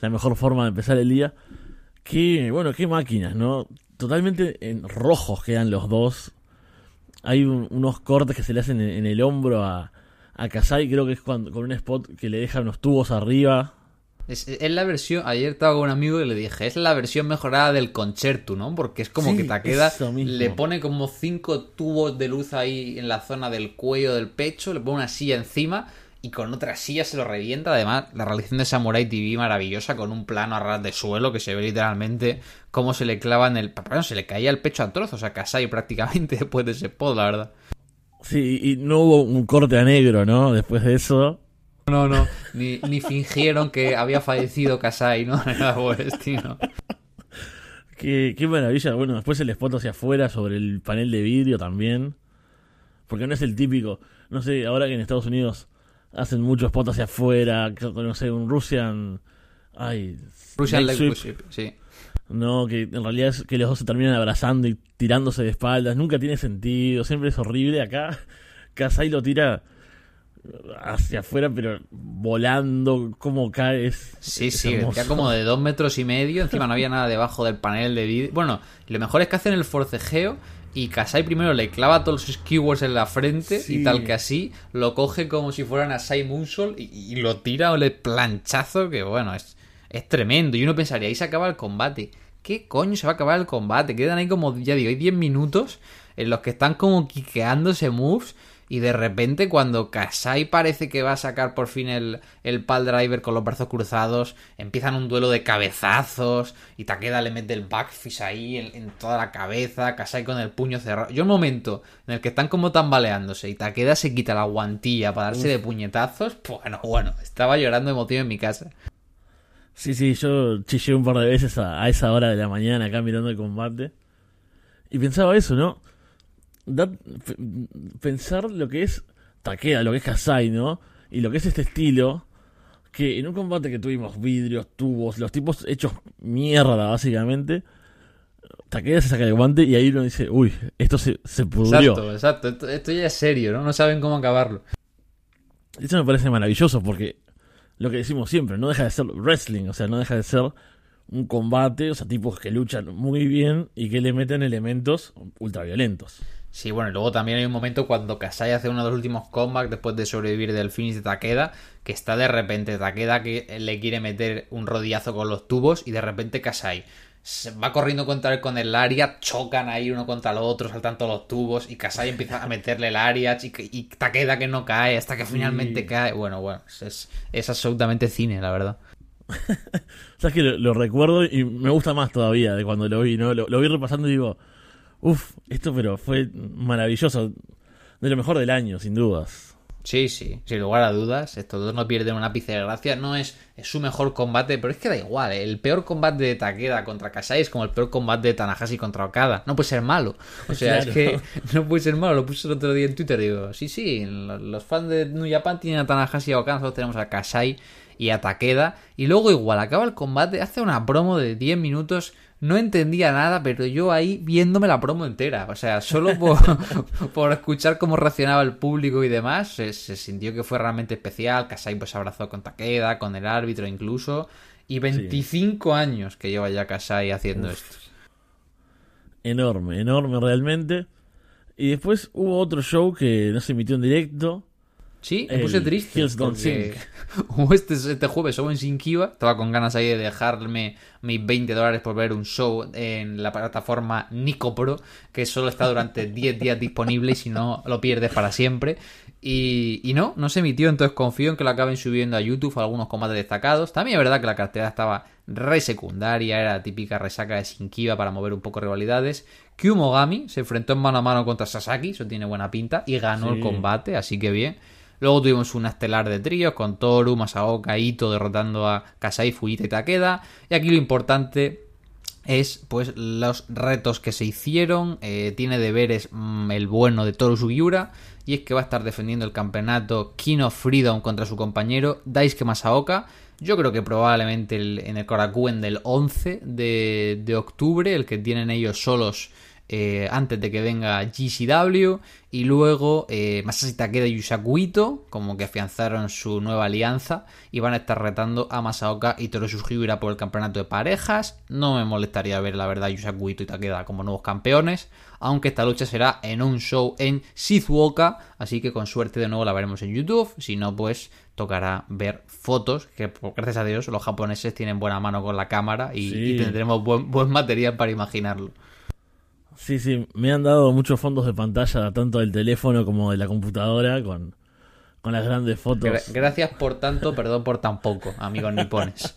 la mejor forma de empezar el día. Qué, bueno, qué máquinas, ¿no? Totalmente en rojos quedan los dos. Hay un- unos cortes que se le hacen en, en el hombro a, a Kasai, creo que es cuando, con un spot que le deja unos tubos arriba.
Es, es la versión, ayer estaba con un amigo y le dije, es la versión mejorada del concerto, ¿no? Porque es como
Sí,
que
eso mismo.
le pone como cinco tubos de luz ahí en la zona del cuello del pecho, le pone una silla encima y con otra silla se lo revienta. Además, la realización de Samurai TV maravillosa con un plano a ras de suelo que se ve literalmente cómo se le clava en el... Bueno, se le caía el pecho a trozos a Kasai prácticamente (laughs) después de ese pod, la verdad.
Sí, y no hubo un corte a negro, ¿no? Después de eso.
No, no, ni, ni fingieron que había fallecido Kasai, ¿no? (laughs) Nada por el estilo.
Qué, qué maravilla. Bueno, después el spot hacia afuera sobre el panel de vidrio también. Porque no es el típico. No sé, ahora que en Estados Unidos hacen muchos spots hacia afuera. No sé, un Russian. Ay.
Russian
leg Sweep,
sí.
No, que en realidad es que los dos se terminan abrazando y tirándose de espaldas. Nunca tiene sentido. Siempre es horrible. Acá, Kasai lo tira hacia afuera, pero volando. Cómo cae. Es,
Sí,
es
sí,
hermoso.
decía como de dos metros y medio. Encima no había nada debajo del panel de vidrio. Bueno, lo mejor es que hacen el forcejeo y Kasai primero le clava todos los skewers en la frente
Sí.
y tal que así lo coge como si fueran a Sai Moonsault y, y lo tira o le planchazo que bueno, es, es tremendo. Y uno pensaría, ahí se acaba el combate. ¿Qué coño se va a acabar el combate? Quedan ahí como, ya digo, hay 10 minutos en los que están como quiqueándose moves y de repente cuando Kasai parece que va a sacar por fin el, el pal driver con los brazos cruzados, empiezan un duelo de cabezazos y Takeda le mete el backfish ahí en, en toda la cabeza, Kasai con el puño cerrado. Yo un momento en el que están como tambaleándose y Takeda se quita la guantilla para darse de puñetazos, bueno, bueno, estaba llorando emoción en mi casa.
Sí, sí, yo chillé un par de veces a, a esa hora de la mañana acá mirando el combate. Y pensaba eso, ¿no? Da- pensar lo que es Takeda, lo que es Kasai, ¿no? Y lo que es este estilo. Que en un combate que tuvimos vidrios, tubos, los tipos hechos mierda, básicamente. Takeda se saca el guante y ahí uno dice, uy, esto se, se pudrió.
Exacto, exacto. Esto, esto ya es serio, ¿no? No saben cómo acabarlo.
Eso me parece maravilloso porque lo que decimos siempre, no deja de ser wrestling, o sea, no deja de ser un combate, o sea, tipos que luchan muy bien y que le meten elementos ultraviolentos.
Sí, bueno, y luego también hay un momento cuando Kasai hace uno de los últimos comebacks después de sobrevivir del finish de Takeda, que está de repente Takeda que le quiere meter un rodillazo con los tubos y de repente Kasai se va corriendo contra él con el área, chocan ahí uno contra el otro, saltando los tubos y Kasai empieza a meterle el área y, y Takeda que no cae hasta que finalmente cae. Bueno, bueno, es, es absolutamente cine, la verdad. (laughs)
Sabes que lo, lo, recuerdo y me gusta más todavía de cuando lo vi, ¿no? Lo, lo vi repasando y digo, uff, esto pero fue maravilloso. De lo mejor del año, sin dudas.
Sí, sí, sin lugar a dudas. Estos dos no pierden un ápice de gracia. No es, es, su mejor combate, pero es que da igual. ¿eh? El peor combate de Takeda contra Kasai es como el peor combate de Tanahashi contra Okada. No puede ser malo. O sea, (laughs) claro. es que (laughs) no puede ser malo. Lo puse el otro día en Twitter. Digo, sí, sí, los fans de New Japan tienen a Tanahashi y a Okada. Nosotros tenemos a Kasai y a Takeda. Y luego igual acaba el combate, hace una promo de 10 minutos. No entendía nada, pero yo ahí viéndome la promo entera. O sea, solo (laughs) por, por escuchar cómo reaccionaba el público y demás, se, se, sintió que fue realmente especial. Kasai pues abrazó con Takeda, con el árbitro incluso. Y 25 sí. años que lleva ya Kasai haciendo Uf. esto.
Enorme, enorme realmente. Y después hubo otro show que no se emitió en directo,
Sí, me puse triste. Porque (laughs) este, este jueves show en Sinkiva. Estaba con ganas ahí de dejarme mis 20 dólares por ver un show en la plataforma Nicopro, que solo está durante (laughs) 10 días disponible y si no lo pierdes para siempre. Y, y, no, no se emitió, entonces confío en que lo acaben subiendo a YouTube algunos combates destacados. También es verdad que la cartera estaba re secundaria, era la típica resaca de Sinkiva para mover un poco rivalidades. Kyumogami se enfrentó en mano a mano contra Sasaki, eso tiene buena pinta, y ganó sí. el combate, así que bien. Luego tuvimos una estelar de tríos con Toru, Masaoka, Ito derrotando a Kasai, Fujita y Takeda. Y aquí lo importante es pues los retos que se hicieron. Eh, tiene deberes mmm, el bueno de Toru Sugiura. Y es que va a estar defendiendo el campeonato King of Freedom contra su compañero Daisuke Masaoka. Yo creo que probablemente en el Korakuen del 11 de, de octubre, el que tienen ellos solos eh, antes de que venga GCW y luego eh, Masashi Takeda y Yusaku Ito como que afianzaron su nueva alianza y van a estar retando a Masaoka y Toru Sugiura por el campeonato de parejas. No me molestaría ver la verdad Yusaku Ito y Takeda como nuevos campeones aunque esta lucha será en un show en Shizuoka así que con suerte de nuevo la veremos en YouTube. Si no pues tocará ver fotos que gracias a Dios los japoneses tienen buena mano con la cámara y, sí. y tendremos buen, buen material para imaginarlo
Sí, sí, me han dado muchos fondos de pantalla, tanto del teléfono como de la computadora, con, con las grandes fotos.
Gracias por tanto, perdón por tan poco, amigos nipones.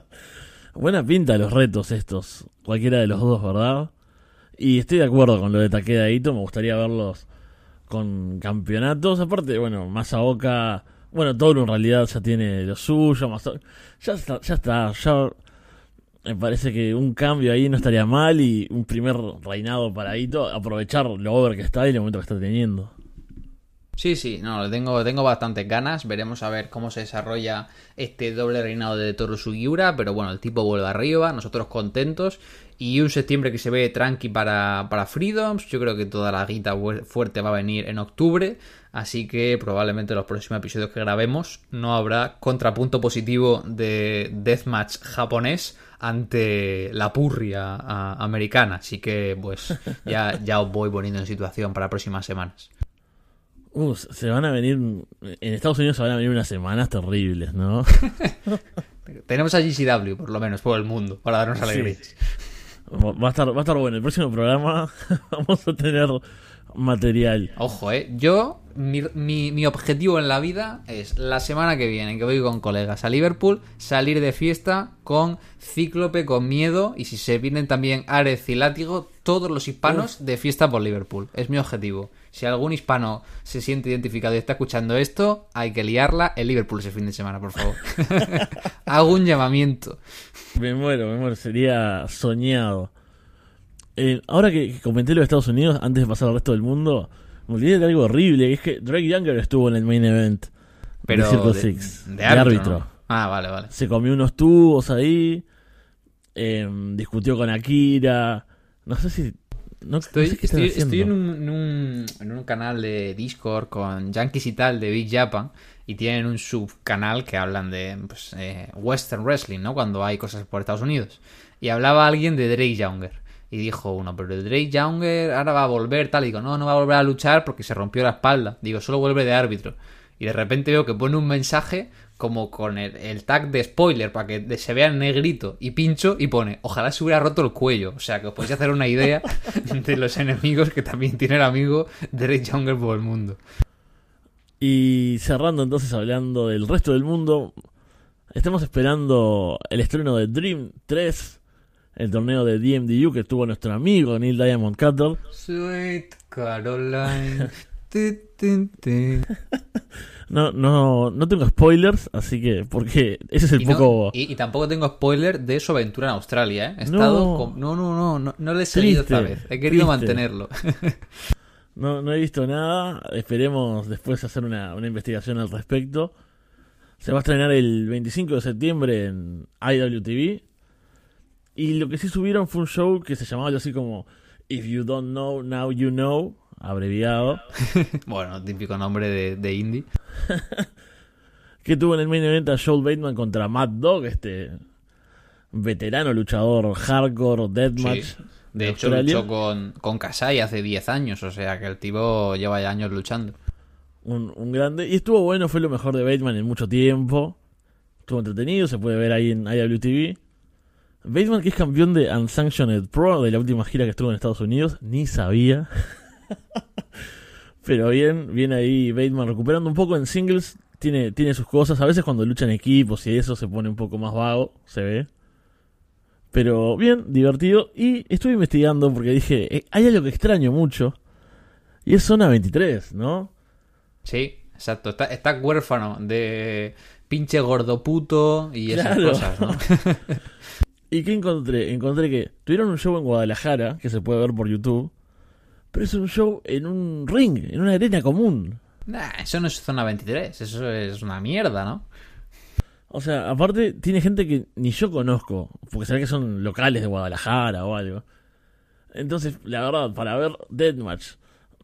(laughs)
Buena pinta los retos estos, cualquiera de los dos, ¿verdad? Y estoy de acuerdo con lo de Takeda Ito, me gustaría verlos con campeonatos. Aparte, bueno, Masaoka, bueno, todo en realidad ya tiene lo suyo, Masaoka, ya está, ya está, ya me parece que un cambio ahí no estaría mal y un primer reinado para Ito, aprovechar lo over que está y el momento que está teniendo.
Sí, sí, no, tengo, tengo bastantes ganas. Veremos a ver cómo se desarrolla este doble reinado de Toru Sugiura. Pero bueno, el tipo vuelve arriba, nosotros contentos. Y un septiembre que se ve tranqui para, para Freedoms. Yo creo que toda la guita fuerte va a venir en octubre. Así que probablemente los próximos episodios que grabemos no habrá contrapunto positivo de Deathmatch japonés ante la purria americana. Así que pues (laughs) ya, ya os voy poniendo en situación para próximas semanas.
Uh, se van a venir. En Estados Unidos se van a venir unas semanas terribles, ¿no? (laughs)
Tenemos a GCW, por lo menos, por el mundo, para darnos alegrías. Sí.
Va, a estar, va a estar bueno. El próximo programa (laughs) vamos a tener material.
Ojo, eh. Yo, mi, mi, mi, objetivo en la vida es la semana que viene, que voy con colegas a Liverpool, salir de fiesta con Cíclope, con Miedo, y si se vienen también Ares y Látigo, todos los hispanos de fiesta por Liverpool. Es mi objetivo. Si algún hispano se siente identificado y está escuchando esto, hay que liarla en Liverpool ese fin de semana, por favor. (laughs) Hago un llamamiento.
Me muero, me muero. Sería soñado. Eh, ahora que, comenté lo de Estados Unidos, antes de pasar al resto del mundo, me olvidé de algo horrible, que es que Drake Younger estuvo en el main event
Pero
de Circle Six,
de,
de árbitro.
¿no? Ah, vale, vale.
Se comió unos tubos ahí, eh, discutió con Akira, no sé si... No,
estoy,
no sé
estoy, estoy en, un, en, un, en, un, canal de Discord con Yankees y tal de Big Japan y tienen un subcanal que hablan de pues, eh, Western Wrestling, ¿no? Cuando hay cosas por Estados Unidos. Y hablaba alguien de Drake Younger. Y dijo uno, pero Drake Younger ahora va a volver, tal. Y digo, no, no va a volver a luchar porque se rompió la espalda. Digo, solo vuelve de árbitro. Y de repente veo que pone un mensaje como con el, tag de spoiler para que se vea en negrito y pincho y pone, ojalá se hubiera roto el cuello. O sea, que os podéis hacer una idea de los enemigos que también tiene el amigo Drake Younger por el mundo.
Y cerrando entonces hablando del resto del mundo, estamos esperando el estreno de Dream 3, el torneo de DMDU que tuvo nuestro amigo Neil Diamond Cutter.
Sweet Caroline. (laughs)
No, no, no tengo spoilers, así que, porque ese es el
Y, no-
poco...
y- y tampoco tengo spoiler de su aventura en Australia, ¿eh? He
No.
con- no, no, no, no, no le he seguido
Triste,
esta vez. He querido
triste.
mantenerlo. (laughs)
No, no he visto nada. Esperemos después hacer una, una investigación al respecto. Se va a estrenar el 25 de septiembre en IWTV. Y lo que sí subieron fue un show que se llamaba algo así como If You Don't Know, Now You Know, abreviado. (laughs)
bueno, típico nombre de, de indie. (laughs)
Que tuvo en el main event a Joel Bateman contra Mad Dog, este veterano luchador hardcore, deathmatch.
Sí. De
de
hecho,
Australia.
luchó con, con Kasai hace 10 años, o sea que el tipo lleva ya años luchando.
un, un grande. Y estuvo bueno, fue lo mejor de Bateman en mucho tiempo. Estuvo entretenido, se puede ver ahí en IWTV. Bateman, que es campeón de Unsanctioned Pro de la última gira que estuvo en Estados Unidos, ni sabía. (laughs) Pero bien, bien ahí Bateman recuperando un poco en singles. Tiene, tiene sus cosas. A veces cuando lucha en equipos y eso se pone un poco más vago, se ve. Pero bien, divertido. Y estuve investigando porque dije, eh, hay algo que extraño mucho. Y es Zona 23, ¿no?
Sí, exacto. Está, está huérfano de pinche gordo puto y esas
Claro.
cosas, ¿no? (laughs)
¿Y qué encontré? Encontré que tuvieron un show en Guadalajara, que se puede ver por YouTube, pero es un show en un ring, en una arena común.
Nah, eso no es zona 23, eso es una mierda, ¿no?
O sea, aparte tiene gente que ni yo conozco, porque sabe que son locales de Guadalajara o algo. Entonces, la verdad, para ver Deathmatch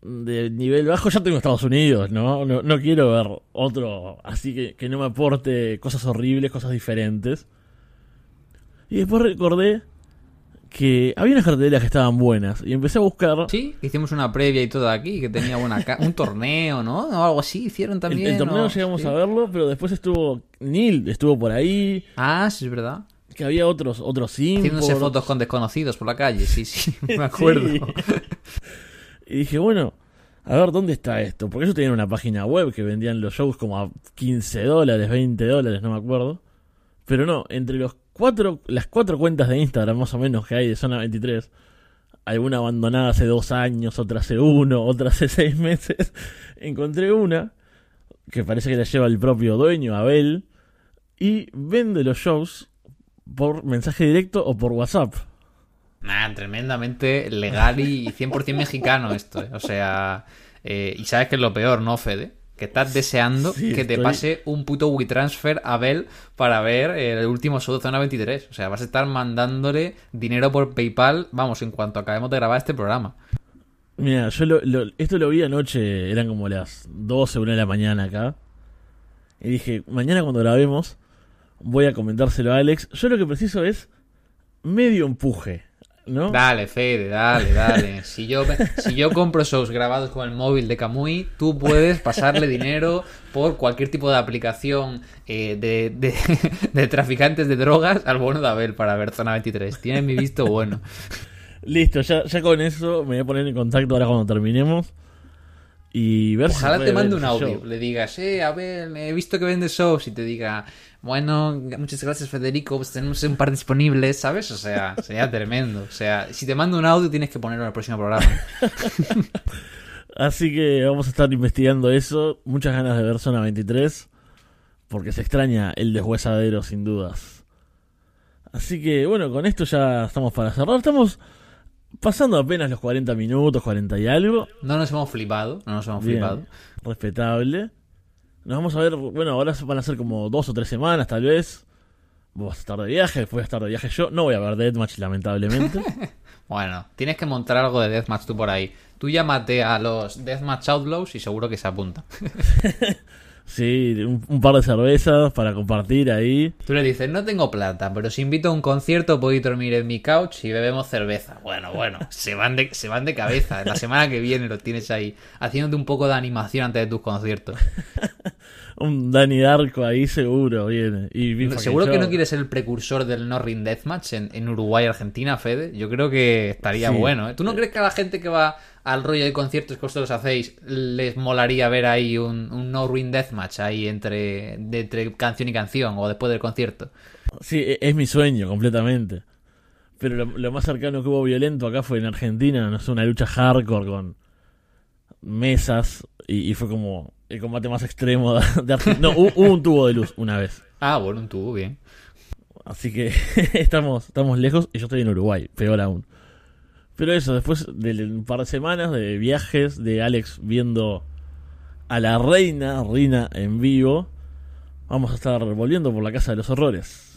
de nivel bajo ya tengo Estados Unidos, ¿no? No, no quiero ver otro así que, que no me aporte cosas horribles, cosas diferentes. Y después recordé que había unas carteleras que estaban buenas y empecé a buscar
Sí, hicimos una previa y todo aquí, que tenía buena ca- un torneo, ¿no? O algo así hicieron
El,
también.
el torneo
¿no?
llegamos
Sí.
a verlo, pero después estuvo Neil, estuvo por ahí,
Ah, sí, es verdad.
que había otros otros
Haciéndose fotos con desconocidos por la calle, sí, sí, (laughs) me acuerdo.
Sí. y dije, bueno, a ver dónde está esto, porque ellos tenían una página web que vendían los shows como a 15 dólares, 20 dólares, no me acuerdo. Pero no, entre los cuatro, las cuatro cuentas de Instagram más o menos que hay de Zona 23, alguna abandonada hace dos años, otra hace uno, otra hace (laughs) seis meses, encontré una que parece que la lleva el propio dueño, Abel, y vende los shows por mensaje directo o por WhatsApp.
Nah, tremendamente legal y 100% mexicano esto, ¿eh? O sea, eh, y sabes que es lo peor, ¿no, Fede? Que estás deseando
Sí,
que te
estoy-
pase un puto WeTransfer a Bell para ver el último de Zona 23. O sea, vas a estar mandándole dinero por PayPal, vamos, en cuanto acabemos de grabar este programa.
Mira, yo lo- lo- esto lo vi anoche, eran como las 12, 1 de la mañana acá. Y dije, mañana cuando grabemos, voy a comentárselo a Alex. Yo lo que preciso es medio empuje, ¿no?
Dale, Fede, dale, dale. Si yo, si yo compro shows grabados con el móvil de Kamui, tú puedes pasarle dinero por cualquier tipo de aplicación eh, de, de, (laughs) de traficantes de drogas al bono de Abel para ver Zona 23. Tienes mi visto bueno.
Listo, ya, ya con eso me voy a poner en contacto ahora cuando terminemos. Y ver
Ojalá te mande
ver
un audio.
show.
Le digas, eh, Abel, he visto que vendes shows y te diga, bueno, muchas gracias Federico, pues tenemos un par disponibles, ¿sabes? O sea, (laughs) sería tremendo. O sea, si te mando un audio tienes que ponerlo en el próximo programa. (laughs)
Así que vamos a estar investigando eso. Muchas ganas de ver Zona 23. Porque se extraña el deshuesadero, sin dudas. Así que, bueno, con esto ya estamos para cerrar. Estamos pasando apenas los 40 minutos, 40 y algo.
No nos hemos flipado, no nos hemos
Bien,
flipado.
respetable. Nos vamos a ver, bueno, ahora van a ser como dos o tres semanas, tal vez. Vos vas a estar de viaje, después voy a estar de viaje yo. No voy a ver Deathmatch, lamentablemente. (laughs)
Bueno, tienes que montar algo de Deathmatch tú por ahí. Tú llámate a los Deathmatch Outlaws y seguro que se apunta. (laughs)
Sí, un, un par de cervezas para compartir ahí.
Tú le dices, no tengo plata, pero si invito a un concierto podéis dormir en mi couch y bebemos cerveza. Bueno, bueno, (laughs) se van de, se van de cabeza. La semana que viene lo tienes ahí, haciéndote un poco de animación antes de tus conciertos.
Un Danny Darko ahí seguro viene. Y
Seguro que no
Show.
quieres ser el precursor del No Ring Deathmatch en, en Uruguay, Argentina, Fede. Yo creo que estaría
Sí.
bueno. ¿eh? ¿Tú no crees que a la gente que va al rollo de conciertos que vosotros hacéis les molaría ver ahí un, un No Ring Deathmatch ahí entre, de- entre canción y canción o después del concierto?
Sí, e- es mi sueño completamente. Pero lo, lo más cercano que hubo violento acá fue en Argentina, no sé, una lucha hardcore con mesas y, y fue como el combate más extremo (laughs) de, Argentina. No, hubo, hubo un tubo de luz una vez.
Ah, bueno, un tubo, bien.
Así que (laughs) estamos, estamos lejos y yo estoy en Uruguay, peor aún. Pero eso, después de un par de semanas de viajes, de Alex viendo a la reina, Rina en vivo, vamos a estar volviendo por la Casa de los Horrores.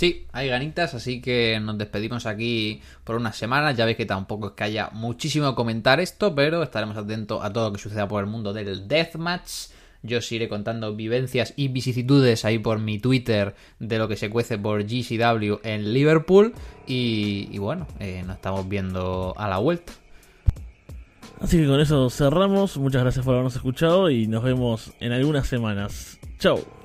Sí, hay ganitas, así que nos despedimos aquí por unas semanas. Ya veis que tampoco es que haya muchísimo que comentar esto, pero estaremos atentos a todo lo que suceda por el mundo del Deathmatch. Yo os iré contando vivencias y vicisitudes ahí por mi Twitter de lo que se cuece por GCW en Liverpool. Y, bueno, eh, nos estamos viendo a la vuelta.
Así que con eso cerramos. Muchas gracias por habernos escuchado y nos vemos en algunas semanas. Chau.